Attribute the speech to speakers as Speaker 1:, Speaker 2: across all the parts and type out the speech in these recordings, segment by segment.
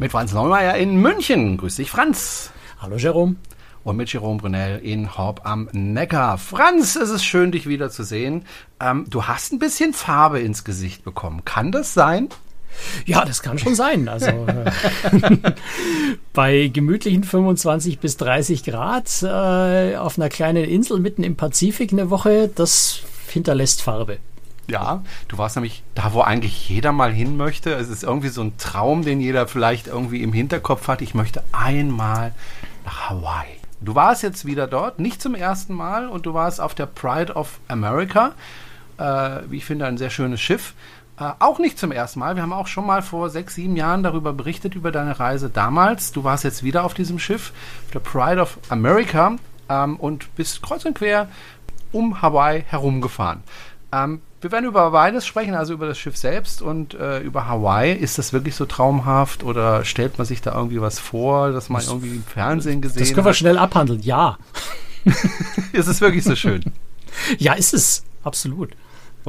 Speaker 1: Mit Franz Neumeier in München. Grüß dich, Franz.
Speaker 2: Hallo, Jerome.
Speaker 1: Und mit Jerome Brunel in Horb am Neckar. Franz, es ist schön, dich wiederzusehen. Ähm, du hast ein bisschen Farbe ins Gesicht bekommen. Kann das sein?
Speaker 2: Ja, das kann schon sein. Also äh, bei gemütlichen 25 bis 30 Grad äh, auf einer kleinen Insel mitten im Pazifik eine Woche, das hinterlässt Farbe.
Speaker 1: Ja, du warst nämlich da, wo eigentlich jeder mal hin möchte. Es ist irgendwie so ein Traum, den jeder vielleicht irgendwie im Hinterkopf hat. Ich möchte einmal nach Hawaii. Du warst jetzt wieder dort, nicht zum ersten Mal, und du warst auf der Pride of America. Äh, wie ich finde, ein sehr schönes Schiff. Äh, auch nicht zum ersten Mal. Wir haben auch schon mal vor sechs, sieben Jahren darüber berichtet, über deine Reise damals. Du warst jetzt wieder auf diesem Schiff, auf der Pride of America, ähm, und bist kreuz und quer um Hawaii herumgefahren. Ähm, wir werden über beides sprechen, also über das Schiff selbst und äh, über Hawaii. Ist das wirklich so traumhaft oder stellt man sich da irgendwie was vor, dass man irgendwie im Fernsehen gesehen hat?
Speaker 2: Das können wir schnell abhandeln, ja.
Speaker 1: ist es wirklich so schön?
Speaker 2: ja, ist es, absolut.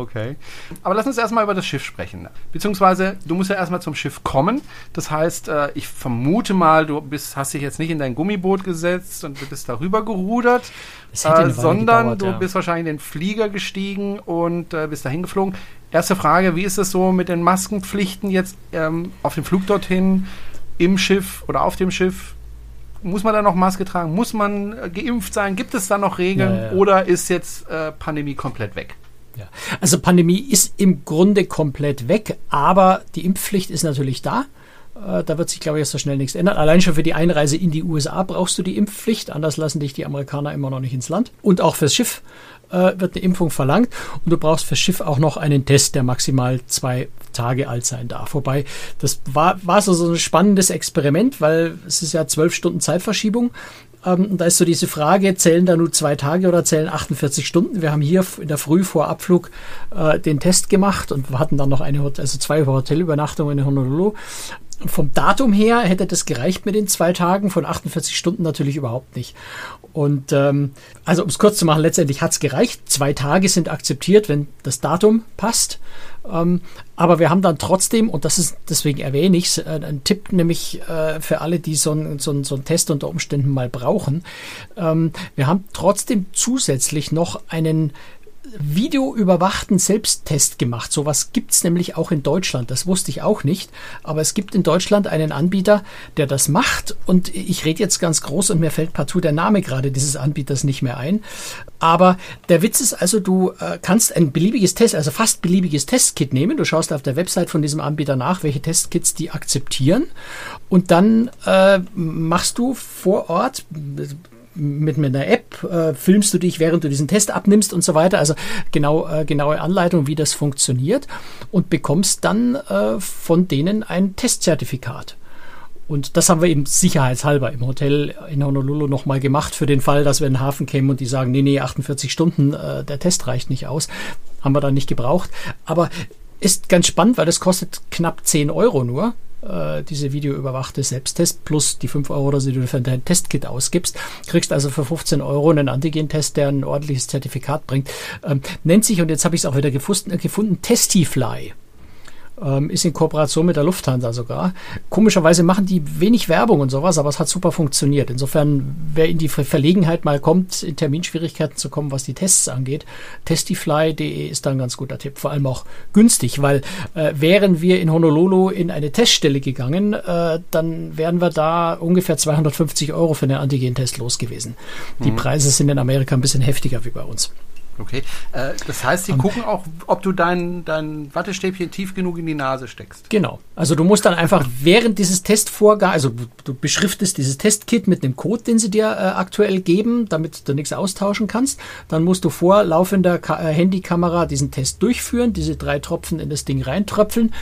Speaker 1: Okay. Aber lass uns erstmal über das Schiff sprechen. Beziehungsweise, du musst ja erstmal zum Schiff kommen. Das heißt, äh, ich vermute mal, du bist, hast dich jetzt nicht in dein Gummiboot gesetzt und du bist darüber gerudert, äh, sondern gedauert, du ja. bist wahrscheinlich in den Flieger gestiegen und äh, bist dahin geflogen. Erste Frage, wie ist es so mit den Maskenpflichten jetzt ähm, auf dem Flug dorthin, im Schiff oder auf dem Schiff? Muss man da noch Maske tragen? Muss man äh, geimpft sein? Gibt es da noch Regeln? Ja, ja. Oder ist jetzt äh, Pandemie komplett weg?
Speaker 2: Ja. Also Pandemie ist im Grunde komplett weg, aber die Impfpflicht ist natürlich da. Äh, da wird sich, glaube ich, so schnell nichts ändern. Allein schon für die Einreise in die USA brauchst du die Impfpflicht. Anders lassen dich die Amerikaner immer noch nicht ins Land. Und auch fürs Schiff äh, wird eine Impfung verlangt. Und du brauchst fürs Schiff auch noch einen Test, der maximal zwei Tage alt sein darf. Wobei, das war, war so, so ein spannendes Experiment, weil es ist ja zwölf Stunden Zeitverschiebung. Ähm, da ist so diese Frage, zählen da nur zwei Tage oder zählen 48 Stunden? Wir haben hier in der Früh vor Abflug äh, den Test gemacht und hatten dann noch eine, also zwei Hotelübernachtungen in Honolulu. Vom Datum her hätte das gereicht mit den zwei Tagen, von 48 Stunden natürlich überhaupt nicht. Und ähm, also um es kurz zu machen, letztendlich hat es gereicht. Zwei Tage sind akzeptiert, wenn das Datum passt. Ähm, aber wir haben dann trotzdem, und das ist deswegen erwähne ich äh, ein Tipp, nämlich äh, für alle, die so einen so so ein Test unter Umständen mal brauchen. Ähm, wir haben trotzdem zusätzlich noch einen videoüberwachten Selbsttest gemacht. Sowas gibt's nämlich auch in Deutschland. Das wusste ich auch nicht. Aber es gibt in Deutschland einen Anbieter, der das macht. Und ich rede jetzt ganz groß und mir fällt partout der Name gerade dieses Anbieters nicht mehr ein. Aber der Witz ist also, du äh, kannst ein beliebiges Test, also fast beliebiges Testkit nehmen. Du schaust auf der Website von diesem Anbieter nach, welche Testkits die akzeptieren. Und dann äh, machst du vor Ort mit, einer App äh, filmst du dich, während du diesen Test abnimmst und so weiter. Also genau, äh, genaue Anleitung, wie das funktioniert und bekommst dann äh, von denen ein Testzertifikat. Und das haben wir eben sicherheitshalber im Hotel in Honolulu nochmal gemacht für den Fall, dass wir in den Hafen kämen und die sagen, nee, nee, 48 Stunden, äh, der Test reicht nicht aus. Haben wir dann nicht gebraucht. Aber ist ganz spannend, weil das kostet knapp 10 Euro nur äh, diese videoüberwachte Selbsttest plus die 5 Euro, die du für dein Testkit ausgibst. Kriegst also für 15 Euro einen Antigen-Test, der ein ordentliches Zertifikat bringt. Ähm, nennt sich, und jetzt habe ich es auch wieder gefunden, gefunden Testifly. Ähm, ist in Kooperation mit der Lufthansa sogar. Komischerweise machen die wenig Werbung und sowas, aber es hat super funktioniert. Insofern, wer in die Verlegenheit mal kommt, in Terminschwierigkeiten zu kommen, was die Tests angeht, testifly.de ist da ein ganz guter Tipp. Vor allem auch günstig, weil äh, wären wir in Honolulu in eine Teststelle gegangen, äh, dann wären wir da ungefähr 250 Euro für einen Antigen-Test los gewesen. Die mhm. Preise sind in Amerika ein bisschen heftiger wie bei uns.
Speaker 1: Okay. Äh, das heißt, sie um, gucken auch, ob du dein, dein Wattestäbchen tief genug in die Nase steckst.
Speaker 2: Genau. Also du musst dann einfach während dieses Testvorgangs, also du beschriftest dieses Testkit mit einem Code, den sie dir äh, aktuell geben, damit du nichts austauschen kannst. Dann musst du vor laufender Ka äh, Handykamera diesen Test durchführen, diese drei Tropfen in das Ding reintröpfeln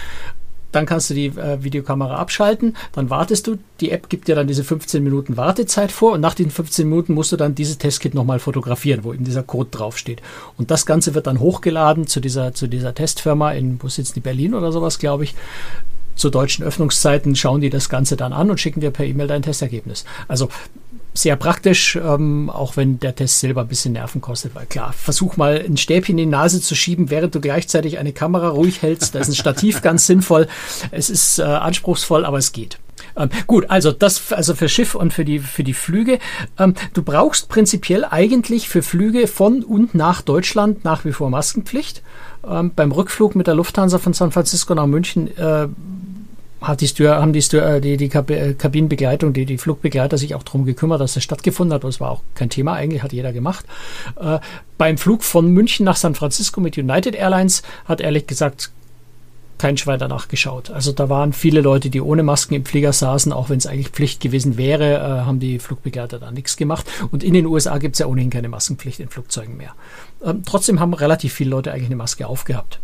Speaker 2: dann kannst du die äh, Videokamera abschalten, dann wartest du, die App gibt dir dann diese 15 Minuten Wartezeit vor und nach diesen 15 Minuten musst du dann dieses Testkit nochmal fotografieren, wo eben dieser Code draufsteht. Und das Ganze wird dann hochgeladen zu dieser, zu dieser Testfirma in, wo sitzt die, Berlin oder sowas, glaube ich. Zu deutschen Öffnungszeiten schauen die das Ganze dann an und schicken dir per E-Mail dein Testergebnis. Also sehr praktisch, ähm, auch wenn der Test selber ein bisschen Nerven kostet, weil klar, versuch mal ein Stäbchen in die Nase zu schieben, während du gleichzeitig eine Kamera ruhig hältst. Da ist ein Stativ ganz sinnvoll. Es ist äh, anspruchsvoll, aber es geht. Ähm, gut, also das also für Schiff und für die für die Flüge. Ähm, du brauchst prinzipiell eigentlich für Flüge von und nach Deutschland nach wie vor Maskenpflicht. Ähm, beim Rückflug mit der Lufthansa von San Francisco nach München äh, hat die Stür, haben die, Stür, äh, die, die äh, Kabinenbegleitung, die, die Flugbegleiter sich auch darum gekümmert, dass das stattgefunden hat. Das war auch kein Thema, eigentlich hat jeder gemacht. Äh, beim Flug von München nach San Francisco mit United Airlines hat ehrlich gesagt kein Schwein danach geschaut. Also da waren viele Leute, die ohne Masken im Flieger saßen, auch wenn es eigentlich Pflicht gewesen wäre, äh, haben die Flugbegleiter da nichts gemacht. Und in den USA gibt es ja ohnehin keine Maskenpflicht in Flugzeugen mehr. Ähm, trotzdem haben relativ viele Leute eigentlich eine Maske aufgehabt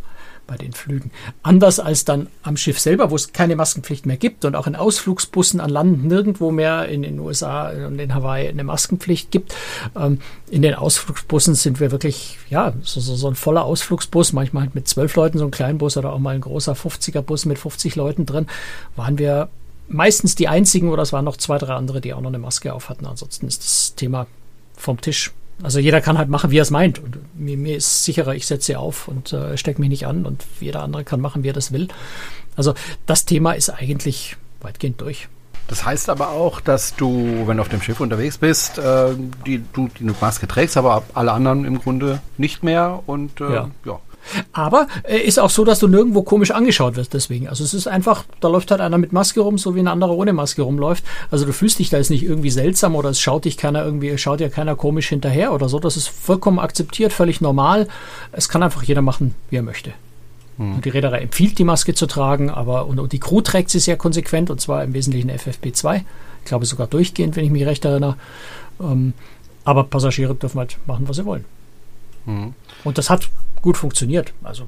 Speaker 2: bei den Flügen. Anders als dann am Schiff selber, wo es keine Maskenpflicht mehr gibt und auch in Ausflugsbussen an Land nirgendwo mehr in den USA und in Hawaii eine Maskenpflicht gibt. Ähm, in den Ausflugsbussen sind wir wirklich, ja, so, so, so ein voller Ausflugsbus, manchmal halt mit zwölf Leuten, so ein Kleinbus oder auch mal ein großer 50er-Bus mit 50 Leuten drin, waren wir meistens die einzigen oder es waren noch zwei, drei andere, die auch noch eine Maske auf hatten. Ansonsten ist das Thema vom Tisch also jeder kann halt machen, wie er es meint. Und mir, mir, ist sicherer, ich setze sie auf und äh, stecke mich nicht an und jeder andere kann machen, wie er das will. Also das Thema ist eigentlich weitgehend durch.
Speaker 1: Das heißt aber auch, dass du, wenn du auf dem Schiff unterwegs bist, äh, die, du die Maske trägst, aber alle anderen im Grunde nicht mehr und äh, ja. ja.
Speaker 2: Aber äh, ist auch so, dass du nirgendwo komisch angeschaut wirst deswegen. Also es ist einfach, da läuft halt einer mit Maske rum, so wie ein anderer ohne Maske rumläuft. Also du fühlst dich da jetzt nicht irgendwie seltsam oder es schaut dich keiner irgendwie, schaut dir keiner komisch hinterher oder so. Das ist vollkommen akzeptiert, völlig normal. Es kann einfach jeder machen, wie er möchte. Hm. Und die Reederei empfiehlt, die Maske zu tragen, aber und, und, die Crew trägt sie sehr konsequent und zwar im Wesentlichen FFP2. Ich glaube sogar durchgehend, wenn ich mich recht erinnere. Ähm, aber Passagiere dürfen halt machen, was sie wollen. Hm. Und das hat gut funktioniert. Also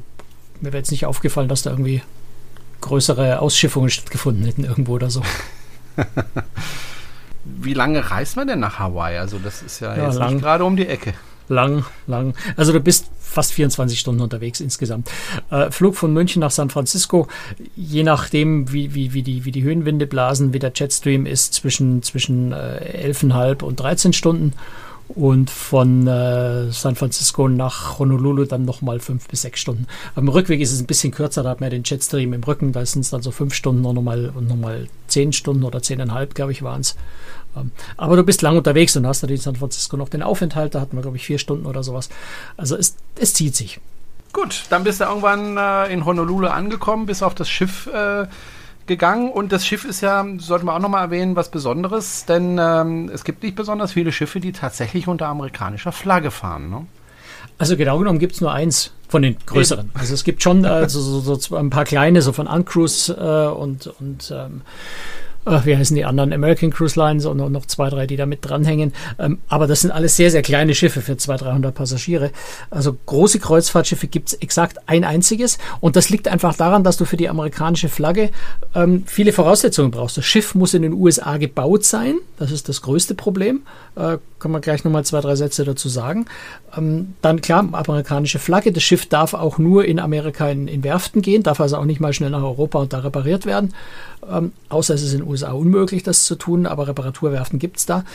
Speaker 2: mir wäre jetzt nicht aufgefallen, dass da irgendwie größere Ausschiffungen stattgefunden hätten irgendwo oder so.
Speaker 1: Wie lange reist man denn nach Hawaii? Also das ist ja, ja jetzt lang. nicht gerade um die Ecke.
Speaker 2: Lang, lang. Also du bist fast 24 Stunden unterwegs insgesamt. Äh, Flug von München nach San Francisco, je nachdem, wie, wie, wie, die, wie die Höhenwinde blasen, wie der Jetstream ist, zwischen, zwischen äh, 11,5 und 13 Stunden und von äh, San Francisco nach Honolulu dann nochmal fünf bis sechs Stunden. Am Rückweg ist es ein bisschen kürzer, da hat man ja den Jetstream im Rücken, da sind es dann so fünf Stunden und nochmal und nochmal zehn Stunden oder zehneinhalb, glaube ich, waren es. Ähm, aber du bist lang unterwegs und hast dann in San Francisco noch den Aufenthalt, da hatten wir, glaube ich, vier Stunden oder sowas. Also es, es zieht sich.
Speaker 1: Gut, dann bist du irgendwann äh, in Honolulu angekommen, bis auf das Schiff äh, gegangen und das Schiff ist ja, sollte man auch nochmal erwähnen, was Besonderes, denn ähm, es gibt nicht besonders viele Schiffe, die tatsächlich unter amerikanischer Flagge fahren. Ne?
Speaker 2: Also genau genommen gibt es nur eins von den größeren. Also es gibt schon äh, so, so, so, ein paar kleine, so von Uncruise äh, und, und ähm, äh, wie heißen die anderen, American Cruise Lines und noch zwei, drei, die da mit dranhängen. Ähm, aber das sind alles sehr, sehr kleine Schiffe für 200, 300 Passagiere. Also große Kreuzfahrtschiffe gibt es exakt ein einziges. Und das liegt einfach daran, dass du für die amerikanische Flagge ähm, viele Voraussetzungen brauchst. Das Schiff muss in den USA gebaut sein. Das ist das größte Problem. Äh, kann man gleich nochmal zwei, drei Sätze dazu sagen. Ähm, dann klar, amerikanische Flagge. Das Schiff darf auch nur in Amerika in, in Werften gehen, darf also auch nicht mal schnell nach Europa und da repariert werden. Ähm, außer es ist in den USA unmöglich, das zu tun, aber Reparaturwerften gibt es da.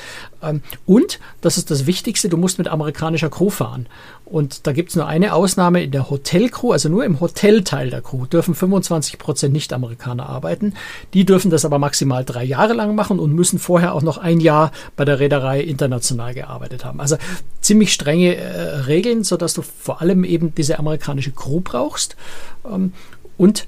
Speaker 2: Ähm, und, das ist das Wichtigste, du musst mit amerikanischer Crew fahren. Und da gibt es nur eine Ausnahme in der Hotelcrew, also nur im Hotelteil der Crew dürfen 25 Prozent Nicht-Amerikaner arbeiten. Die dürfen das aber maximal drei Jahre lang machen und müssen vorher auch noch ein Jahr bei der Reederei international gearbeitet haben. Also ziemlich strenge äh, Regeln, sodass du vor allem eben diese amerikanische Crew brauchst. Ähm, und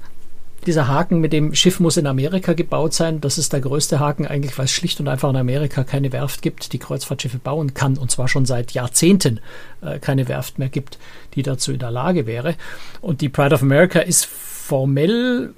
Speaker 2: dieser Haken mit dem Schiff muss in Amerika gebaut sein, das ist der größte Haken eigentlich, weil es schlicht und einfach in Amerika keine Werft gibt, die Kreuzfahrtschiffe bauen kann und zwar schon seit Jahrzehnten äh, keine Werft mehr gibt, die dazu in der Lage wäre. Und die Pride of America ist formell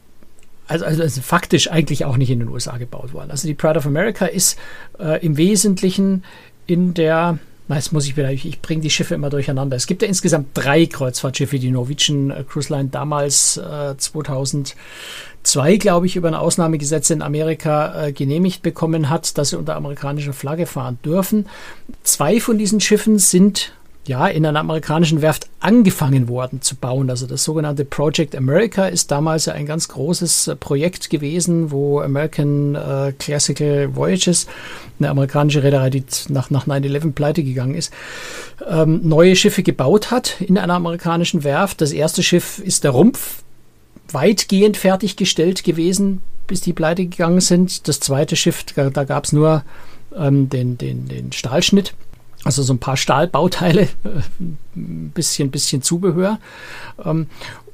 Speaker 2: also, also, also, faktisch eigentlich auch nicht in den USA gebaut worden. Also die Pride of America ist äh, im Wesentlichen in der jetzt muss ich wieder, ich, ich bringe die Schiffe immer durcheinander. Es gibt ja insgesamt drei Kreuzfahrtschiffe, die Norwegian äh, Cruise Line damals äh, 2002, glaube ich, über ein Ausnahmegesetz in Amerika äh, genehmigt bekommen hat, dass sie unter amerikanischer Flagge fahren dürfen. Zwei von diesen Schiffen sind ja, in einer amerikanischen Werft angefangen worden zu bauen. Also das sogenannte Project America ist damals ja ein ganz großes äh, Projekt gewesen, wo American äh, Classical Voyages, eine amerikanische Reederei, die nach, nach 9-11 pleite gegangen ist, ähm, neue Schiffe gebaut hat in einer amerikanischen Werft. Das erste Schiff ist der Rumpf, weitgehend fertiggestellt gewesen bis die pleite gegangen sind. Das zweite Schiff, da, da gab es nur ähm, den, den, den Stahlschnitt. Also so ein paar Stahlbauteile, äh, ein bisschen, bisschen Zubehör. Ähm,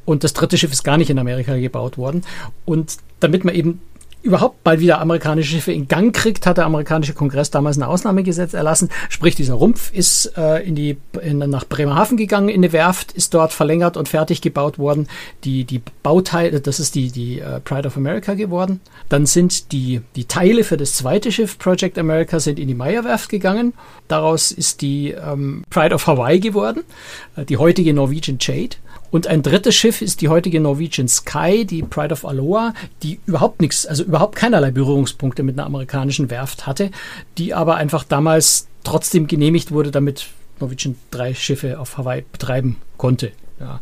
Speaker 2: und das dritte Schiff ist gar nicht in Amerika gebaut worden. Und damit man eben überhaupt bald wieder amerikanische Schiffe in Gang kriegt, hat der amerikanische Kongress damals ein Ausnahmegesetz erlassen. Sprich, dieser Rumpf ist äh, in die, in, nach Bremerhaven gegangen, in eine Werft, ist dort verlängert und fertig gebaut worden. Die, die Bauteile, das ist die, die äh, Pride of America geworden. Dann sind die, die Teile für das zweite Schiff, Project America, sind in die Meyer Werft gegangen. Daraus ist die ähm, Pride of Hawaii geworden, äh, die heutige Norwegian Jade. Und ein drittes Schiff ist die heutige Norwegian Sky, die Pride of Aloha, die überhaupt nichts, also überhaupt keinerlei Berührungspunkte mit einer amerikanischen Werft hatte, die aber einfach damals trotzdem genehmigt wurde, damit Norwegian drei Schiffe auf Hawaii betreiben konnte. Ja.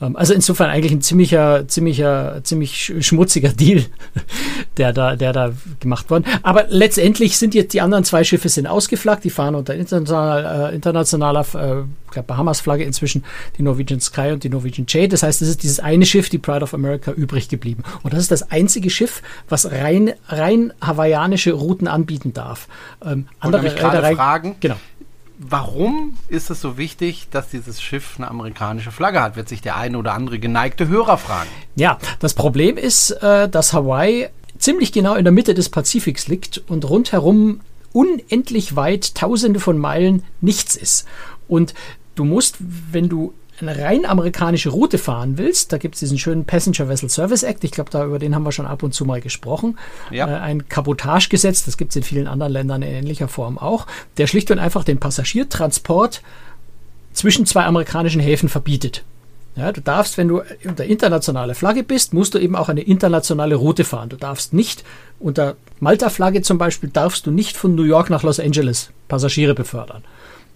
Speaker 2: Ähm, also insofern eigentlich ein ziemlicher, ziemlicher, ziemlich schmutziger Deal, der da, der da gemacht worden. Aber letztendlich sind jetzt die anderen zwei Schiffe sind ausgeflaggt, die fahren unter international, äh, internationaler, äh, glaube Bahamas-Flagge inzwischen, die Norwegian Sky und die Norwegian Jade. Das heißt, es ist dieses eine Schiff, die Pride of America, übrig geblieben. Und das ist das einzige Schiff, was rein, rein hawaiianische Routen anbieten darf.
Speaker 1: Ähm, andere Reederei, fragen, genau warum ist es so wichtig, dass dieses Schiff eine amerikanische Flagge hat, wird sich der eine oder andere geneigte Hörer fragen.
Speaker 2: Ja, das Problem ist, äh, dass Hawaii ziemlich genau in der Mitte des Pazifiks liegt und rundherum unendlich weit, tausende von Meilen nichts ist. Und du musst, wenn du eine rein amerikanische Route fahren willst, da gibt es diesen schönen Passenger Vessel Service Act, ich glaube, da über den haben wir schon ab und zu mal gesprochen. Ja. Äh, ein Kabotagegesetz, das gibt es in vielen anderen Ländern in ähnlicher Form auch, der schlicht und einfach den Passagiertransport zwischen zwei amerikanischen Häfen verbietet. Ja, du darfst, wenn du unter internationale Flagge bist, musst du eben auch eine internationale Route fahren. Du darfst nicht unter Malta-Flagge zum Beispiel, darfst du nicht von New York nach Los Angeles Passagiere befördern.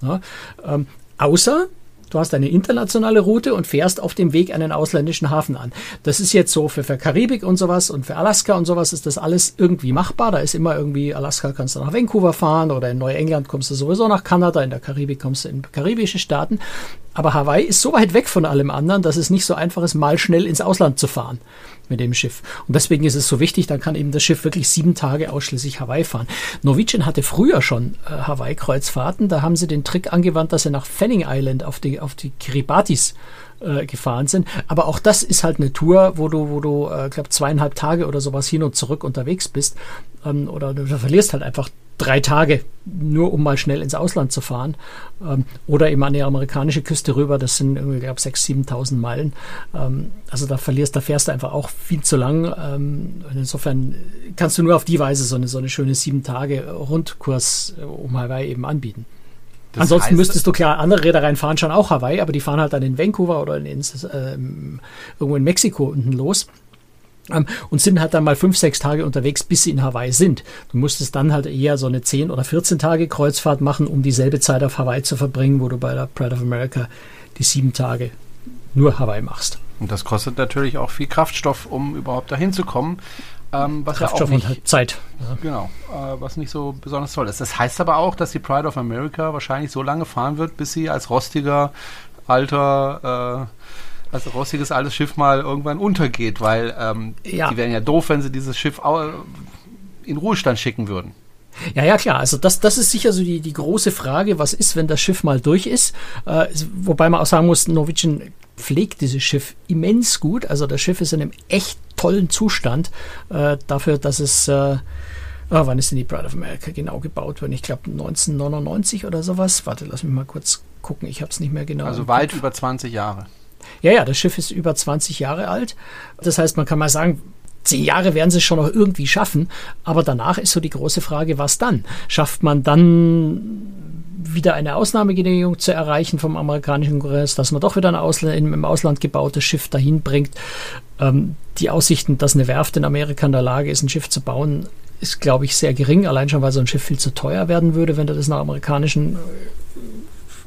Speaker 2: Ja, ähm, außer Du hast eine internationale Route und fährst auf dem Weg einen ausländischen Hafen an. Das ist jetzt so für, für Karibik und sowas und für Alaska und sowas ist das alles irgendwie machbar. Da ist immer irgendwie, Alaska kannst du nach Vancouver fahren oder in Neuengland kommst du sowieso nach Kanada, in der Karibik kommst du in karibische Staaten. Aber Hawaii ist so weit weg von allem anderen, dass es nicht so einfach ist, mal schnell ins Ausland zu fahren mit dem Schiff. Und deswegen ist es so wichtig, dann kann eben das Schiff wirklich sieben Tage ausschließlich Hawaii fahren. Norwegian hatte früher schon äh, Hawaii-Kreuzfahrten. Da haben sie den Trick angewandt, dass sie nach Fanning Island auf die, auf die Kiribatis äh, gefahren sind. Aber auch das ist halt eine Tour, wo du, wo du, äh, glaube zweieinhalb Tage oder sowas hin und zurück unterwegs bist. Ähm, oder du, du verlierst halt einfach drei Tage, nur um mal schnell ins Ausland zu fahren. Ähm, oder eben an die amerikanische Küste rüber, das sind irgendwie, glaube 6.000, 7.000 Meilen. Ähm, also da verlierst, da fährst du einfach auch viel zu lang. Ähm, insofern kannst du nur auf die Weise so eine, so eine schöne sieben Tage Rundkurs äh, um Hawaii eben anbieten. Das Ansonsten heißt, müsstest du klar, andere Reedereien fahren schon auch Hawaii, aber die fahren halt dann in Vancouver oder in, in, äh, irgendwo in Mexiko unten los. Und sind halt dann mal fünf, sechs Tage unterwegs, bis sie in Hawaii sind. Du musstest dann halt eher so eine 10 oder 14 Tage Kreuzfahrt machen, um dieselbe Zeit auf Hawaii zu verbringen, wo du bei der Pride of America die sieben Tage nur Hawaii machst.
Speaker 1: Und das kostet natürlich auch viel Kraftstoff, um überhaupt dahin zu kommen.
Speaker 2: Ähm, was Kraftstoff ja auch nicht, und halt Zeit.
Speaker 1: Ja. Genau, äh, was nicht so besonders toll ist. Das heißt aber auch, dass die Pride of America wahrscheinlich so lange fahren wird, bis sie als rostiger, alter äh, als rostiges altes Schiff mal irgendwann untergeht, weil ähm, ja. die wären ja doof, wenn sie dieses Schiff in Ruhestand schicken würden.
Speaker 2: Ja, ja, klar. Also das, das ist sicher so die, die große Frage, was ist, wenn das Schiff mal durch ist. Äh, wobei man auch sagen muss, Norwegian pflegt dieses Schiff immens gut. Also das Schiff ist in einem echt tollen Zustand äh, dafür, dass es... Äh, Oh, wann ist denn die Pride of America genau gebaut worden? Ich glaube 1999 oder sowas. Warte, lass mich mal kurz gucken. Ich habe es nicht mehr genau.
Speaker 1: Also weit über 20 Jahre.
Speaker 2: Ja, ja, das Schiff ist über 20 Jahre alt. Das heißt, man kann mal sagen, zehn Jahre werden sie es schon noch irgendwie schaffen. Aber danach ist so die große Frage, was dann? Schafft man dann wieder eine Ausnahmegenehmigung zu erreichen vom amerikanischen Kongress, dass man doch wieder ein Ausland, im Ausland gebautes Schiff dahin bringt. Ähm, die Aussichten, dass eine Werft in Amerika in der Lage ist, ein Schiff zu bauen, ist, glaube ich, sehr gering. Allein schon, weil so ein Schiff viel zu teuer werden würde, wenn du das nach amerikanischen äh,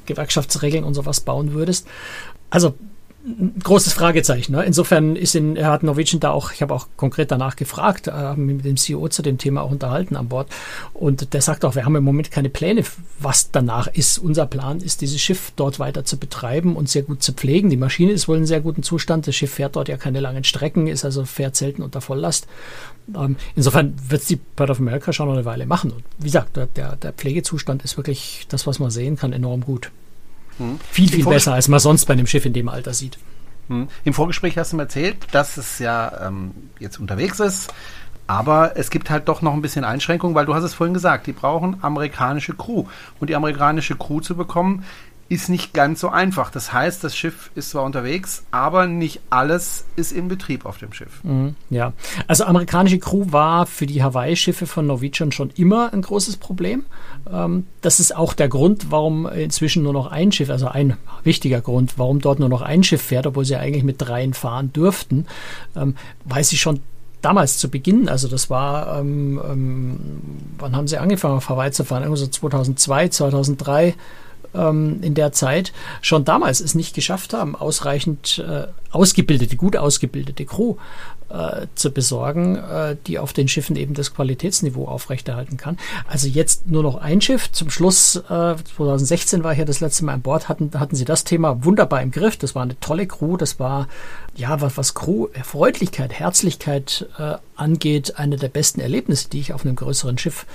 Speaker 2: Gewerkschaftsregeln und sowas bauen würdest. Also ein großes Fragezeichen. Ne? Insofern ist in, er hat Norwegian da auch, ich habe auch konkret danach gefragt, äh, mit dem CEO zu dem Thema auch unterhalten an Bord. Und der sagt auch, wir haben im Moment keine Pläne, was danach ist. Unser Plan ist, dieses Schiff dort weiter zu betreiben und sehr gut zu pflegen. Die Maschine ist wohl in sehr gutem Zustand. Das Schiff fährt dort ja keine langen Strecken, ist also fährt selten unter Volllast. Ähm, insofern wird es die Port of America schon noch eine Weile machen. Und wie gesagt, der, der Pflegezustand ist wirklich das, was man sehen kann, enorm gut. Hm. Viel, viel besser, als man sonst bei einem Schiff in dem Alter sieht.
Speaker 1: Hm. Im Vorgespräch hast du mir erzählt, dass es ja ähm, jetzt unterwegs ist, aber es gibt halt doch noch ein bisschen Einschränkungen, weil du hast es vorhin gesagt, die brauchen amerikanische Crew. Und die amerikanische Crew zu bekommen, ist nicht ganz so einfach. Das heißt, das Schiff ist zwar unterwegs, aber nicht alles ist in Betrieb auf dem Schiff.
Speaker 2: Mhm, ja, also amerikanische Crew war für die Hawaii-Schiffe von Norwegian schon immer ein großes Problem. Ähm, das ist auch der Grund, warum inzwischen nur noch ein Schiff, also ein wichtiger Grund, warum dort nur noch ein Schiff fährt, obwohl sie eigentlich mit dreien fahren dürften, ähm, weil sie schon damals zu Beginn, also das war, ähm, ähm, wann haben sie angefangen auf Hawaii zu fahren? Irgendwo so 2002, 2003 ähm, in der Zeit schon damals es nicht geschafft haben, ausreichend äh, ausgebildete, gut ausgebildete Crew äh, zu besorgen, äh, die auf den Schiffen eben das Qualitätsniveau aufrechterhalten kann. Also jetzt nur noch ein Schiff. Zum Schluss, äh, 2016 war ich ja das letzte Mal an Bord, hatten, hatten sie das Thema wunderbar im Griff. Das war eine tolle Crew. Das war, ja, was, was Crew, Freundlichkeit, Herzlichkeit äh, angeht, eine der besten Erlebnisse, die ich auf einem größeren Schiff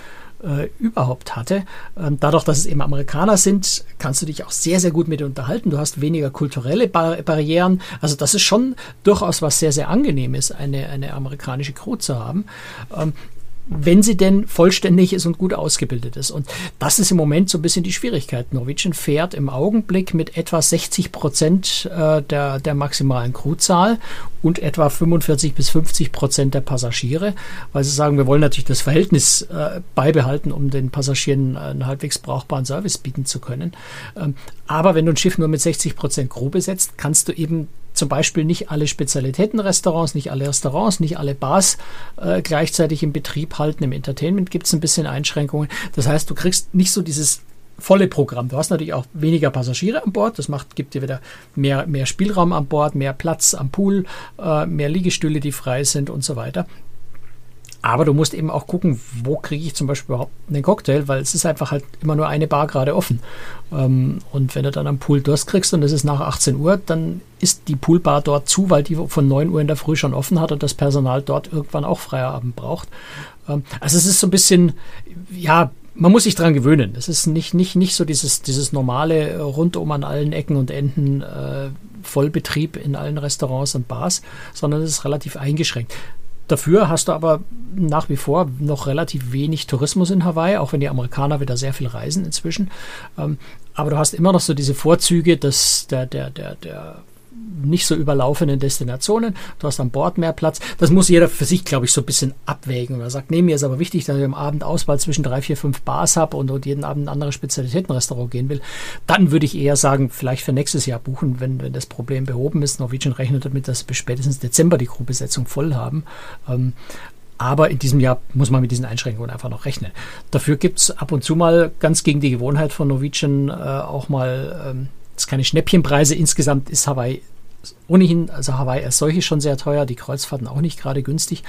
Speaker 2: äh, überhaupt hatte. Ähm, dadurch, dass es eben Amerikaner sind, kannst du dich auch sehr, sehr gut mit unterhalten. Du hast weniger kulturelle Bar Barrieren. Also das ist schon durchaus was sehr, sehr angenehmes, eine, eine amerikanische Crew zu haben. Ähm, wenn sie denn vollständig ist und gut ausgebildet ist. Und das ist im Moment so ein bisschen die Schwierigkeit. Norwegian fährt im Augenblick mit etwa 60 Prozent äh, der, der maximalen Crewzahl und etwa 45 bis 50 Prozent der Passagiere, weil sie sagen, wir wollen natürlich das Verhältnis äh, beibehalten, um den Passagieren einen halbwegs brauchbaren Service bieten zu können. Ähm, aber wenn du ein Schiff nur mit 60 Prozent Crew besetzt, kannst du eben zum Beispiel nicht alle Spezialitätenrestaurants, nicht alle Restaurants, nicht alle Bars äh, gleichzeitig im Betrieb halten. Im Entertainment gibt es ein bisschen Einschränkungen. Das heißt, du kriegst nicht so dieses volle Programm. Du hast natürlich auch weniger Passagiere an Bord. Das macht, gibt dir wieder mehr, mehr Spielraum an Bord, mehr Platz am Pool, äh, mehr Liegestühle, die frei sind und so weiter. Aber du musst eben auch gucken, wo kriege ich zum Beispiel überhaupt einen Cocktail, weil es ist einfach halt immer nur eine Bar gerade offen. Ähm, und wenn du dann am Pool Durst kriegst und es ist nach 18 Uhr, dann ist die Poolbar dort zu, weil die von 9 Uhr in der Früh schon offen hat und das Personal dort irgendwann auch Feierabend braucht. Ähm, also es ist so ein bisschen, ja, man muss sich dran gewöhnen. Es ist nicht, nicht, nicht so dieses, dieses normale äh, rundum an allen Ecken und Enden äh, Vollbetrieb in allen Restaurants und Bars, sondern es ist relativ eingeschränkt. Dafür hast du aber nach wie vor noch relativ wenig Tourismus in Hawaii, auch wenn die Amerikaner wieder sehr viel reisen inzwischen. Ähm, aber du hast immer noch so diese Vorzüge, dass der, der, der, der nicht so überlaufenden Destinationen. Du hast an Bord mehr Platz. Das muss jeder für sich, glaube ich, so ein bisschen abwägen. Er sagt, nee, mir ist aber wichtig, dass ich am Abend Auswahl zwischen drei, vier, fünf Bars habe und, und jeden Abend ein anderes Spezialitätenrestaurant gehen will. Dann würde ich eher sagen, vielleicht für nächstes Jahr buchen, wenn, wenn das Problem behoben ist. Norwegian rechnet damit, dass wir spätestens Dezember die Crewbesetzung voll haben. Ähm, aber in diesem Jahr muss man mit diesen Einschränkungen einfach noch rechnen. Dafür gibt es ab und zu mal ganz gegen die Gewohnheit von Norwegian äh, auch mal ähm, keine Schnäppchenpreise. Insgesamt ist Hawaii ohnehin, also Hawaii als solche schon sehr teuer, die Kreuzfahrten auch nicht gerade günstig,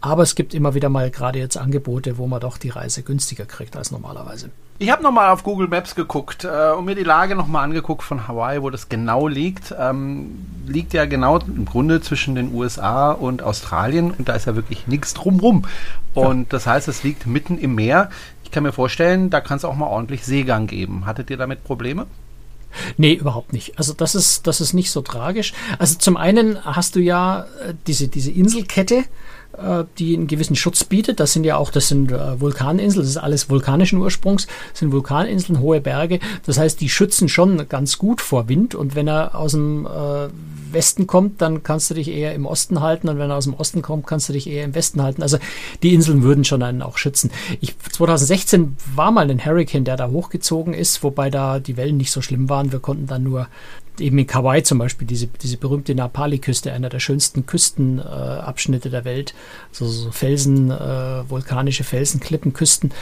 Speaker 2: aber es gibt immer wieder mal gerade jetzt Angebote, wo man doch die Reise günstiger kriegt als normalerweise.
Speaker 1: Ich habe nochmal auf Google Maps geguckt äh, und mir die Lage nochmal angeguckt von Hawaii, wo das genau liegt. Ähm, liegt ja genau im Grunde zwischen den USA und Australien und da ist ja wirklich nichts drumrum. Und ja. das heißt, es liegt mitten im Meer. Ich kann mir vorstellen, da kann es auch mal ordentlich Seegang geben. Hattet ihr damit Probleme?
Speaker 2: Nee, überhaupt nicht. Also das ist, das ist nicht so tragisch. Also zum einen hast du ja äh, diese, diese Inselkette, die einen gewissen Schutz bietet. Das sind ja auch, das sind äh, Vulkaninseln, das ist alles vulkanischen Ursprungs, das sind Vulkaninseln, hohe Berge. Das heißt, die schützen schon ganz gut vor Wind und wenn er aus dem äh, Westen kommt, dann kannst du dich eher im Osten halten und wenn er aus dem Osten kommt, kannst du dich eher im Westen halten. Also die Inseln würden schon einen auch schützen. Ich, 2016 war mal ein Hurricane, der da hochgezogen ist, wobei da die Wellen nicht so schlimm waren. Wir konnten dann nur eben in Kauai zum Beispiel, diese, diese berühmte Napali-Küste, einer der schönsten Küstenabschnitte äh, der Welt, so, so Felsen, äh, vulkanische Felsen, Klippenküsten,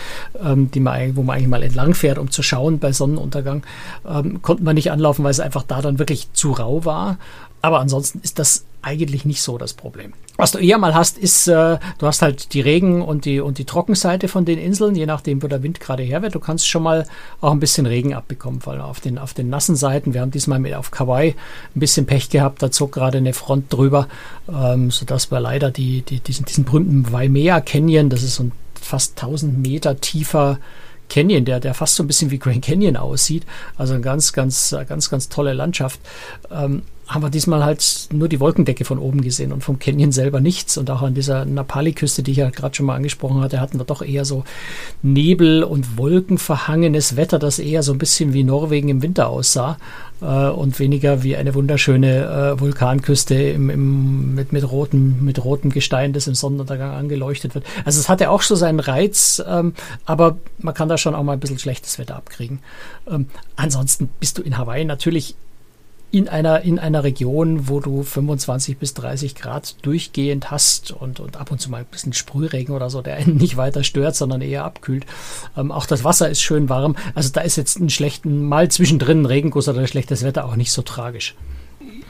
Speaker 2: ähm, die man, wo man eigentlich mal entlang fährt, um zu schauen bei Sonnenuntergang, ähm, konnten wir nicht anlaufen, weil es einfach da dann wirklich zu rau war. aber ansonsten ist das eigentlich nicht so das Problem. Was du eher mal hast, ist, äh, du hast halt die Regen- und die, und die Trockenseite von den Inseln, je nachdem, wo der Wind gerade her wird. Du kannst schon mal auch ein bisschen Regen abbekommen, weil auf den, auf den nassen Seiten, wir haben diesmal mit auf Kauai ein bisschen Pech gehabt, da zog gerade eine Front drüber, ähm, sodass wir leider die, die, diesen, diesen berühmten Waimea Canyon, das ist so ein fast 1000 Meter tiefer Canyon, der, der fast so ein bisschen wie Grand Canyon aussieht. Also eine ganz, ganz, ganz, ganz tolle Landschaft. Ähm, haben wir diesmal halt nur die Wolkendecke von oben gesehen und vom Canyon selber nichts. Und auch an dieser Napali-Küste, die ich ja gerade schon mal angesprochen hatte, hatten wir doch eher so Nebel- und Wolkenverhangenes Wetter, das eher so ein bisschen wie Norwegen im Winter aussah äh, und weniger wie eine wunderschöne äh, Vulkanküste im, im, mit, mit, rotem, mit rotem Gestein, das im Sonnenuntergang angeleuchtet wird. Also es hatte auch so seinen Reiz, ähm, aber man kann da schon auch mal ein bisschen schlechtes Wetter abkriegen. Ähm, ansonsten bist du in Hawaii natürlich in einer, in einer Region, wo du 25 bis 30 Grad durchgehend hast und, und ab und zu mal ein bisschen Sprühregen oder so, der einen nicht weiter stört, sondern eher abkühlt. Ähm, auch das Wasser ist schön warm. Also da ist jetzt ein schlechten, mal zwischendrin ein Regenguss oder schlechtes Wetter auch nicht so tragisch.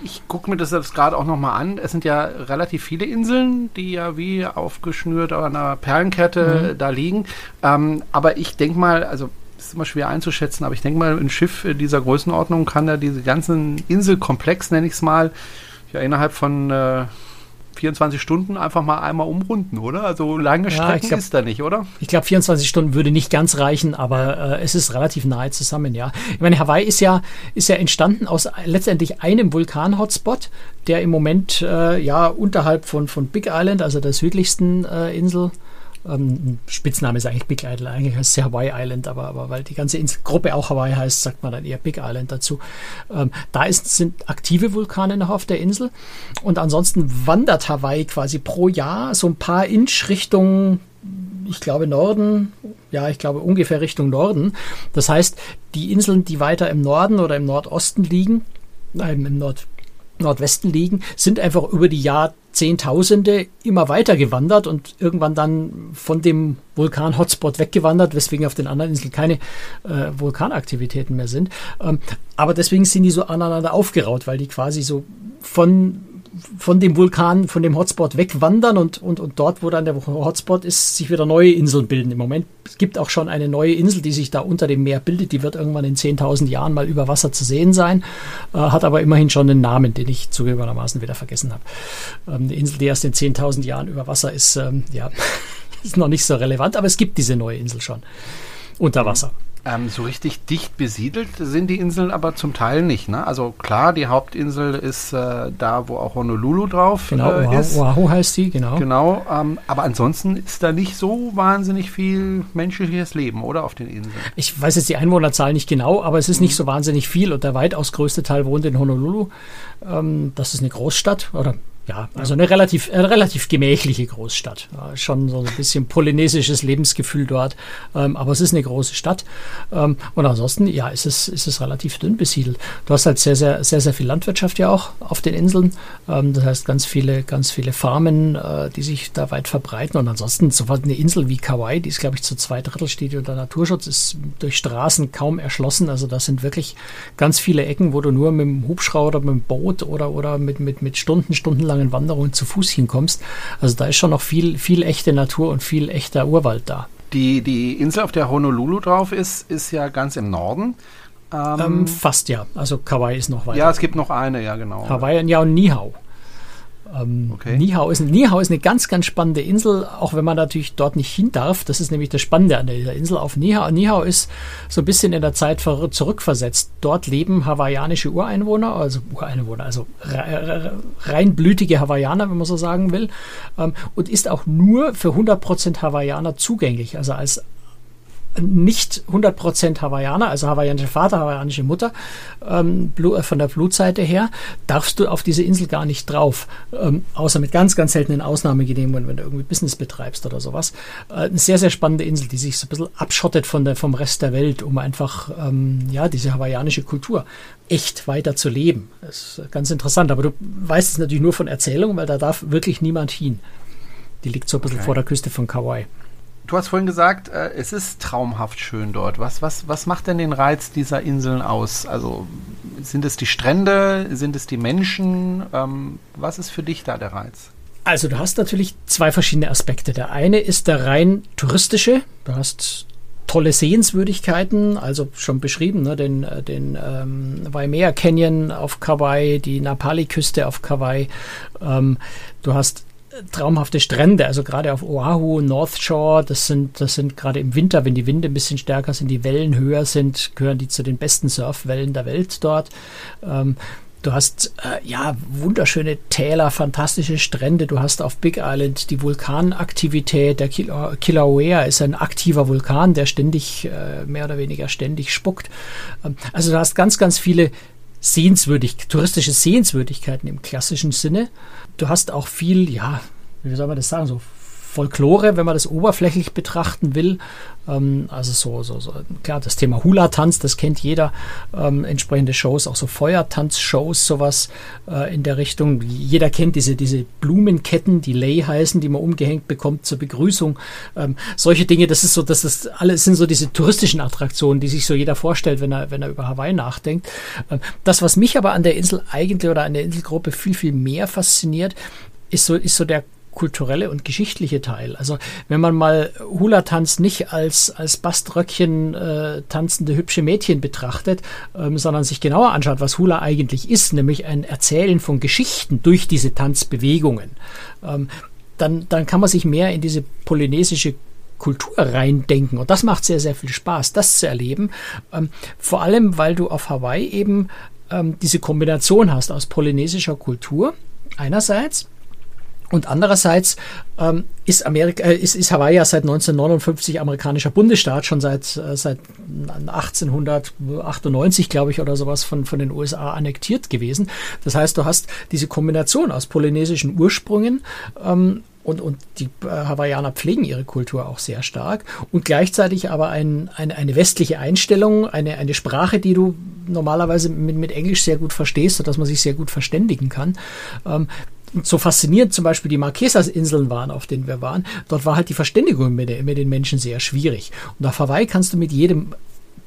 Speaker 1: Ich gucke mir das jetzt gerade auch nochmal an. Es sind ja relativ viele Inseln, die ja wie aufgeschnürt an einer Perlenkette mhm. da liegen. Ähm, aber ich denke mal, also ist immer schwer einzuschätzen, aber ich denke mal, ein Schiff dieser Größenordnung kann da diese ganzen Inselkomplex, nenne ich es mal, ja innerhalb von äh, 24 Stunden einfach mal einmal umrunden, oder? Also lange Strecken ja, glaub, ist da nicht, oder?
Speaker 2: Ich glaube, 24 Stunden würde nicht ganz reichen, aber äh, es ist relativ nahe zusammen, ja. Ich meine, Hawaii ist ja, ist ja entstanden aus letztendlich einem Vulkan-Hotspot, der im Moment äh, ja unterhalb von, von Big Island, also der südlichsten äh, Insel, ähm, Spitzname ist eigentlich Big Island, eigentlich heißt es Hawaii Island, aber, aber weil die ganze Inselgruppe auch Hawaii heißt, sagt man dann eher Big Island dazu. Ähm, da ist, sind aktive Vulkane noch auf der Insel und ansonsten wandert Hawaii quasi pro Jahr so ein paar Inch Richtung ich glaube Norden, ja, ich glaube ungefähr Richtung Norden. Das heißt, die Inseln, die weiter im Norden oder im Nordosten liegen, nein, im Nord, Nordwesten liegen, sind einfach über die Jahrzehntausende immer weiter gewandert und irgendwann dann von dem Vulkan-Hotspot weggewandert, weswegen auf den anderen Inseln keine äh, Vulkanaktivitäten mehr sind. Ähm, aber deswegen sind die so aneinander aufgeraut, weil die quasi so von von dem Vulkan, von dem Hotspot wegwandern und, und, und dort, wo dann der Hotspot ist, sich wieder neue Inseln bilden. Im Moment gibt auch schon eine neue Insel, die sich da unter dem Meer bildet. Die wird irgendwann in 10.000 Jahren mal über Wasser zu sehen sein, äh, hat aber immerhin schon einen Namen, den ich zugegebenermaßen wieder vergessen habe. Ähm, eine Insel, die erst in 10.000 Jahren über Wasser ist, ähm, ja, ist noch nicht so relevant, aber es gibt diese neue Insel schon unter Wasser.
Speaker 1: Ähm, so richtig dicht besiedelt sind die Inseln aber zum Teil nicht. Ne? Also klar, die Hauptinsel ist äh, da, wo auch Honolulu drauf
Speaker 2: genau,
Speaker 1: äh,
Speaker 2: Oahu, ist. Oahu heißt die, genau.
Speaker 1: Genau, ähm, aber ansonsten ist da nicht so wahnsinnig viel menschliches Leben, oder auf den Inseln?
Speaker 2: Ich weiß jetzt die Einwohnerzahl nicht genau, aber es ist mhm. nicht so wahnsinnig viel und der weitaus größte Teil wohnt in Honolulu. Ähm, das ist eine Großstadt oder ja, also eine relativ, eine relativ gemächliche Großstadt. Schon so ein bisschen polynesisches Lebensgefühl dort. Ähm, aber es ist eine große Stadt. Ähm, und ansonsten, ja, ist es, ist es relativ dünn besiedelt. Du hast halt sehr, sehr, sehr, sehr viel Landwirtschaft ja auch auf den Inseln. Ähm, das heißt, ganz viele, ganz viele Farmen, äh, die sich da weit verbreiten. Und ansonsten, so eine Insel wie Kauai, die ist, glaube ich, zu zwei Drittel steht unter Naturschutz, ist durch Straßen kaum erschlossen. Also das sind wirklich ganz viele Ecken, wo du nur mit dem Hubschrauber mit dem Boot oder, oder mit, mit, mit Stunden, Stunden langen Wanderungen zu Fuß hinkommst. Also da ist schon noch viel, viel echte Natur und viel echter Urwald da.
Speaker 1: Die, die Insel, auf der Honolulu drauf ist, ist ja ganz im Norden.
Speaker 2: Ähm, ähm, fast ja. Also Kauai ist noch weiter.
Speaker 1: Ja, es gibt noch eine, ja genau.
Speaker 2: Hawaii ja und Nihau. Ähm, okay. Nihau, ist, Nihau ist eine ganz, ganz spannende Insel, auch wenn man natürlich dort nicht hin darf. Das ist nämlich das Spannende an dieser Insel. Auf Nihau, Nihau ist so ein bisschen in der Zeit zurückversetzt. Dort leben hawaiianische Ureinwohner, also Ureinwohner, also reinblütige Hawaiianer, wenn man so sagen will, ähm, und ist auch nur für 100% Hawaiianer zugänglich. Also als nicht 100% Hawaiianer, also hawaiianischer Vater, hawaiianische Mutter, ähm, äh, von der Blutseite her, darfst du auf diese Insel gar nicht drauf. Ähm, außer mit ganz, ganz seltenen Ausnahmegenehmigungen, wenn du irgendwie Business betreibst oder sowas. Äh, eine sehr, sehr spannende Insel, die sich so ein bisschen abschottet von der, vom Rest der Welt, um einfach ähm, ja, diese hawaiianische Kultur echt weiter zu leben. Das ist ganz interessant, aber du weißt es natürlich nur von Erzählungen, weil da darf wirklich niemand hin. Die liegt so ein bisschen okay. vor der Küste von Kauai.
Speaker 1: Du hast vorhin gesagt, äh, es ist traumhaft schön dort. Was, was, was macht denn den Reiz dieser Inseln aus? Also sind es die Strände, sind es die Menschen? Ähm, was ist für dich da der Reiz?
Speaker 2: Also du hast natürlich zwei verschiedene Aspekte. Der eine ist der rein touristische. Du hast tolle Sehenswürdigkeiten, also schon beschrieben, ne, den, äh, den ähm, Waimea Canyon auf Kauai, die Napali-Küste auf Kauai. Ähm, du hast traumhafte Strände, also gerade auf Oahu, North Shore, das sind, das sind gerade im Winter, wenn die Winde ein bisschen stärker sind, die Wellen höher sind, gehören die zu den besten Surfwellen der Welt dort. Ähm, Du hast äh, ja wunderschöne Täler, fantastische Strände. Du hast auf Big Island die Vulkanaktivität. Der Kilauea ist ein aktiver Vulkan, der ständig, äh, mehr oder weniger ständig spuckt. Ähm, also du hast ganz, ganz viele Sehenswürdig touristische Sehenswürdigkeiten im klassischen Sinne. Du hast auch viel, ja, wie soll man das sagen, so Folklore, wenn man das oberflächlich betrachten will. Ähm, also so, so, so, klar, das Thema Hula-Tanz, das kennt jeder. Ähm, entsprechende Shows, auch so Feuertanz-Shows, sowas äh, in der Richtung. Jeder kennt diese, diese Blumenketten, die Lay heißen, die man umgehängt bekommt zur Begrüßung. Ähm, solche Dinge, das ist so, das ist alles sind so diese touristischen Attraktionen, die sich so jeder vorstellt, wenn er, wenn er über Hawaii nachdenkt. Ähm, das, was mich aber an der Insel eigentlich oder an der Inselgruppe viel, viel mehr fasziniert, ist so, ist so der kulturelle und geschichtliche Teil. Also wenn man mal Hula-Tanz nicht als, als Baströckchen äh, tanzende hübsche Mädchen betrachtet, ähm, sondern sich genauer anschaut, was Hula eigentlich ist, nämlich ein Erzählen von Geschichten durch diese Tanzbewegungen, ähm, dann, dann kann man sich mehr in diese polynesische Kultur reindenken. Und das macht sehr, sehr viel Spaß, das zu erleben. Ähm, vor allem, weil du auf Hawaii eben ähm, diese Kombination hast aus polynesischer Kultur einerseits und andererseits ähm, ist, Amerika, äh, ist, ist Hawaii ja seit 1959 amerikanischer Bundesstaat, schon seit, äh, seit 1898, glaube ich, oder sowas von, von den USA annektiert gewesen. Das heißt, du hast diese Kombination aus polynesischen Ursprüngen ähm, und, und die äh, Hawaiianer pflegen ihre Kultur auch sehr stark und gleichzeitig aber ein, eine, eine westliche Einstellung, eine, eine Sprache, die du normalerweise mit, mit Englisch sehr gut verstehst, sodass man sich sehr gut verständigen kann. Ähm, so faszinierend zum Beispiel die Marquesas-Inseln waren, auf denen wir waren, dort war halt die Verständigung mit, mit den Menschen sehr schwierig. Und auf Hawaii kannst du mit jedem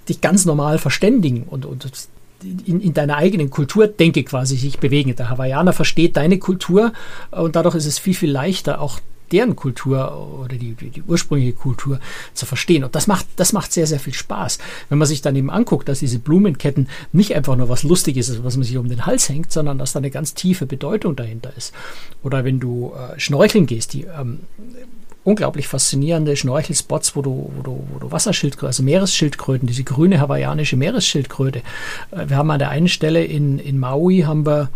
Speaker 2: dich ganz normal verständigen und, und in, in deiner eigenen Kultur denke quasi sich bewegen. Der Hawaiianer versteht deine Kultur und dadurch ist es viel, viel leichter, auch deren Kultur oder die, die, die, ursprüngliche Kultur zu verstehen. Und das macht, das macht sehr, sehr viel Spaß. Wenn man sich dann eben anguckt, dass diese Blumenketten nicht einfach nur was Lustiges ist, was man sich um den Hals hängt, sondern dass da eine ganz tiefe Bedeutung dahinter ist. Oder wenn du äh, schnorcheln gehst, die ähm, unglaublich faszinierende Schnorchelspots, wo du, wo du, wo du Wasserschildkröten, also Meeresschildkröten, diese grüne hawaiianische Meeresschildkröte. Äh, wir haben an der einen Stelle in, in Maui haben wir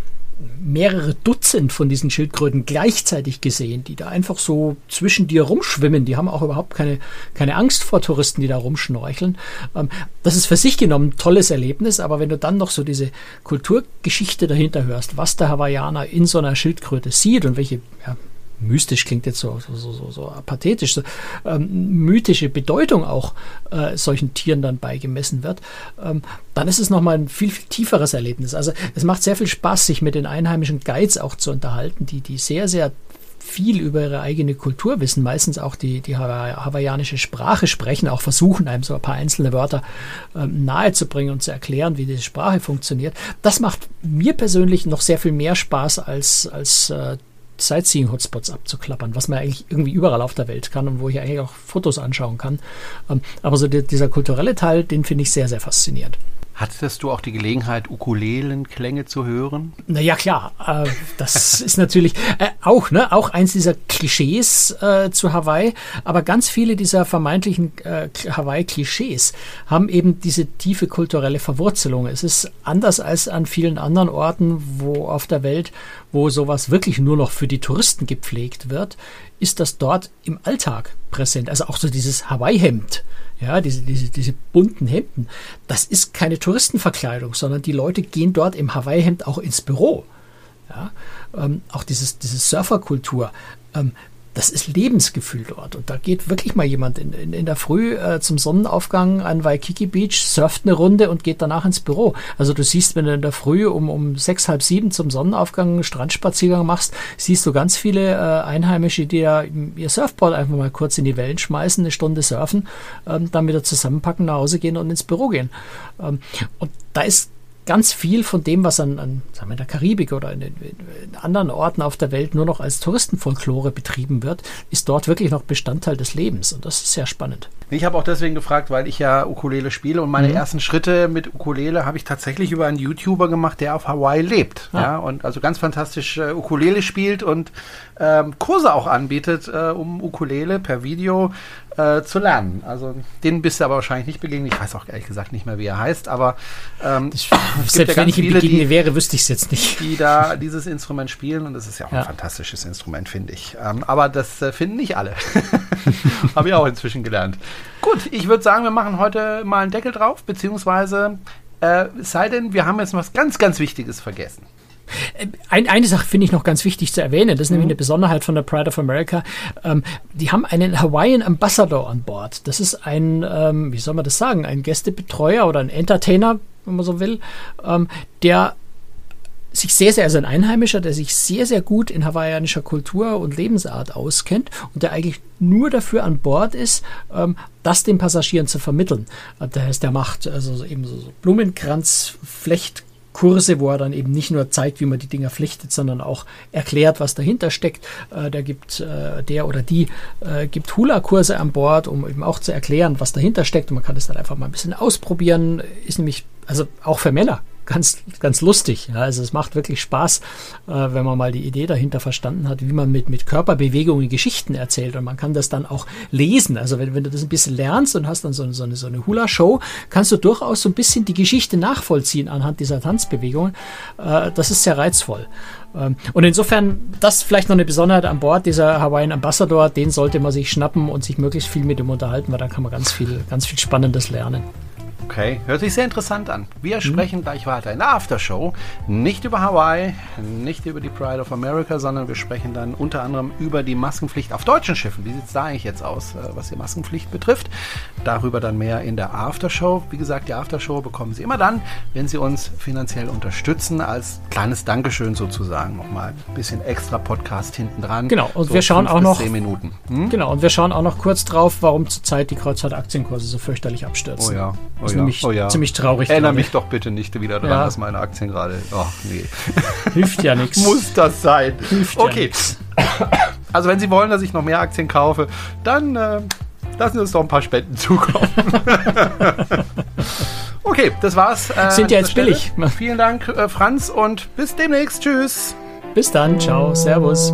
Speaker 2: mehrere Dutzend von diesen Schildkröten gleichzeitig gesehen, die da einfach so zwischen dir rumschwimmen. Die haben auch überhaupt keine, keine Angst vor Touristen, die da rumschnorcheln. Ähm, das ist für sich genommen ein tolles Erlebnis, aber wenn du dann noch so diese Kulturgeschichte dahinter hörst, was der Hawaiianer in so einer Schildkröte sieht und welche ja, mystisch klingt jetzt so, so, so, so, pathetisch, so, ähm, mythische Bedeutung auch äh, solchen Tieren dann beigemessen wird, ähm, dann ist es nochmal ein viel, viel tieferes Erlebnis. Also es macht sehr viel Spaß, sich mit den einheimischen Guides auch zu unterhalten, die, die sehr, sehr viel über ihre eigene Kultur wissen, meistens auch die, die hawaiianische Sprache sprechen, auch versuchen, einem so ein paar einzelne Wörter ähm, nahezubringen und zu erklären, wie diese Sprache funktioniert. Das macht mir persönlich noch sehr viel mehr Spaß als, als äh, Sightseeing-Hotspots abzuklappern, was man eigentlich irgendwie überall auf der Welt kann und wo ich eigentlich auch Fotos anschauen kann. Ähm, aber so dieser kulturelle Teil, den finde ich sehr, sehr faszinierend.
Speaker 1: Hattest du auch die Gelegenheit, Ukulelenklänge zu hören?
Speaker 2: Naja, klar. Äh, das ist natürlich äh, auch, ne, auch eins dieser Klischees äh, zu Hawaii. Aber ganz viele dieser vermeintlichen äh, Hawaii-Klischees haben eben diese tiefe kulturelle Verwurzelung. Es ist anders als an vielen anderen Orten, wo auf der Welt, wo sowas wirklich nur noch für die Touristen gepflegt wird, ist das dort im Alltag präsent. Also auch so dieses Hawaii-Hemd ja, diese, diese, diese bunten Hemden, das ist keine Touristenverkleidung, sondern die Leute gehen dort im Hawaii-Hemd auch ins Büro. Ja, ähm, auch dieses, diese Surferkultur. Ähm, das ist Lebensgefühl dort. Und da geht wirklich mal jemand in, in, in der Früh äh, zum Sonnenaufgang an Waikiki Beach, surft eine Runde und geht danach ins Büro. Also du siehst, wenn du in der Früh um, um sechs, halb sieben zum Sonnenaufgang einen Strandspaziergang machst, siehst du ganz viele äh, Einheimische, die ja ihr Surfboard einfach mal kurz in die Wellen schmeißen, eine Stunde surfen, ähm, dann wieder zusammenpacken, nach Hause gehen und ins Büro gehen. Ähm, und da ist ganz viel von dem, was an, an sagen wir, in der Karibik oder in, in, in, anderen Orten auf der Welt nur noch als Touristenfolklore betrieben wird, ist dort wirklich noch Bestandteil des Lebens. Und das ist sehr spannend.
Speaker 1: Ich habe auch deswegen gefragt, weil ich ja Ukulele spiele und meine mhm. ersten Schritte mit Ukulele habe ich tatsächlich über einen YouTuber gemacht, der auf Hawaii lebt. Ah. Ja, und also ganz fantastisch äh, Ukulele spielt und ähm, Kurse auch anbietet, äh, um Ukulele per Video äh, zu lernen. Also den bist du aber wahrscheinlich nicht begegnet. Ich weiß auch ehrlich gesagt nicht mehr, wie er heißt, aber ähm,
Speaker 2: ich, es gibt ja wenn ich ihm viele, die, wäre, wüsste ich es jetzt nicht.
Speaker 1: Die da dieses Instrument spielen und das ist ja auch ja. ein fantastisches Instrument, finde ich. Ähm, aber das äh, finden nicht alle. Habe ich auch inzwischen gelernt. Gut, ich würde sagen, wir machen heute mal einen Deckel drauf, beziehungsweise äh, sei denn, wir haben jetzt was ganz, ganz Wichtiges vergessen.
Speaker 2: Äh, ein, eine Sache finde ich noch ganz wichtig zu erwähnen, das ist mhm. nämlich eine Besonderheit von der Pride of America. Ähm, die haben einen Hawaiian Ambassador an Bord. Das ist ein, ähm, wie soll man das sagen, ein Gästebetreuer oder ein Entertainer, wenn man so will, ähm, der sich sehr, sehr, also ein Einheimischer, der sich sehr, sehr gut in hawaiianischer Kultur und Lebensart auskennt und der eigentlich nur dafür an Bord ist, ähm, das den Passagieren zu vermitteln. Das heißt, der macht also eben so Blumenkranz, Flecht, Kurse, wo er dann eben nicht nur zeigt, wie man die Dinger flechtet, sondern auch erklärt, was dahinter steckt. Äh, der gibt, äh, der oder die äh, gibt Hula-Kurse an Bord, um eben auch zu erklären, was dahinter steckt. Und man kann das dann einfach mal ein bisschen ausprobieren. Ist nämlich, also auch für Männer ganz, ganz lustig. Ja, also es macht wirklich Spaß, äh, wenn man mal die Idee dahinter verstanden hat, wie man mit, mit Körperbewegungen Geschichten erzählt. Und man kann das dann auch lesen. Also wenn, wenn du das ein bisschen lernst und hast dann so, so eine, so eine Hula-Show, kannst du durchaus so ein bisschen die Geschichte nachvollziehen anhand dieser Tanzbewegungen. Äh, das ist sehr reizvoll. Ähm, und insofern, das vielleicht noch eine Besonderheit an Bord, dieser Hawaiian Ambassador, den sollte man sich schnappen und sich möglichst viel mit ihm unterhalten, weil da kann man ganz viel, ganz viel Spannendes lernen.
Speaker 1: Okay, hört sich sehr interessant an. Wir mhm. sprechen gleich weiter in der Aftershow. Nicht über Hawaii, nicht über die Pride of America, sondern wir sprechen dann unter anderem über die Maskenpflicht auf deutschen Schiffen. Wie sieht es da eigentlich jetzt aus, äh, was die Maskenpflicht betrifft? Darüber dann mehr in der Aftershow. Wie gesagt, die Aftershow bekommen Sie immer dann, wenn Sie uns finanziell unterstützen, als kleines Dankeschön sozusagen. Nochmal ein bisschen extra Podcast hinten dran.
Speaker 2: Genau, und so wir schauen auch noch.
Speaker 1: Minuten.
Speaker 2: Hm? Genau, und wir schauen auch noch kurz drauf, warum zurzeit die Kreuzfahrt-Aktienkurse so fürchterlich abstürzen.
Speaker 1: Oh ja.
Speaker 2: Oh ja ziemlich, oh ja. ziemlich traurig.
Speaker 1: Erinnere mich doch bitte nicht wieder dran, ja. dass meine Aktien gerade. Ach nee.
Speaker 2: Hilft ja nichts.
Speaker 1: Muss das sein? Hilft okay. Ja also wenn Sie wollen, dass ich noch mehr Aktien kaufe, dann äh, lassen Sie uns doch ein paar Spenden zukommen. okay, das war's.
Speaker 2: Äh, Sind ja jetzt billig.
Speaker 1: Vielen Dank, äh, Franz, und bis demnächst. Tschüss.
Speaker 2: Bis dann. Ciao. Servus.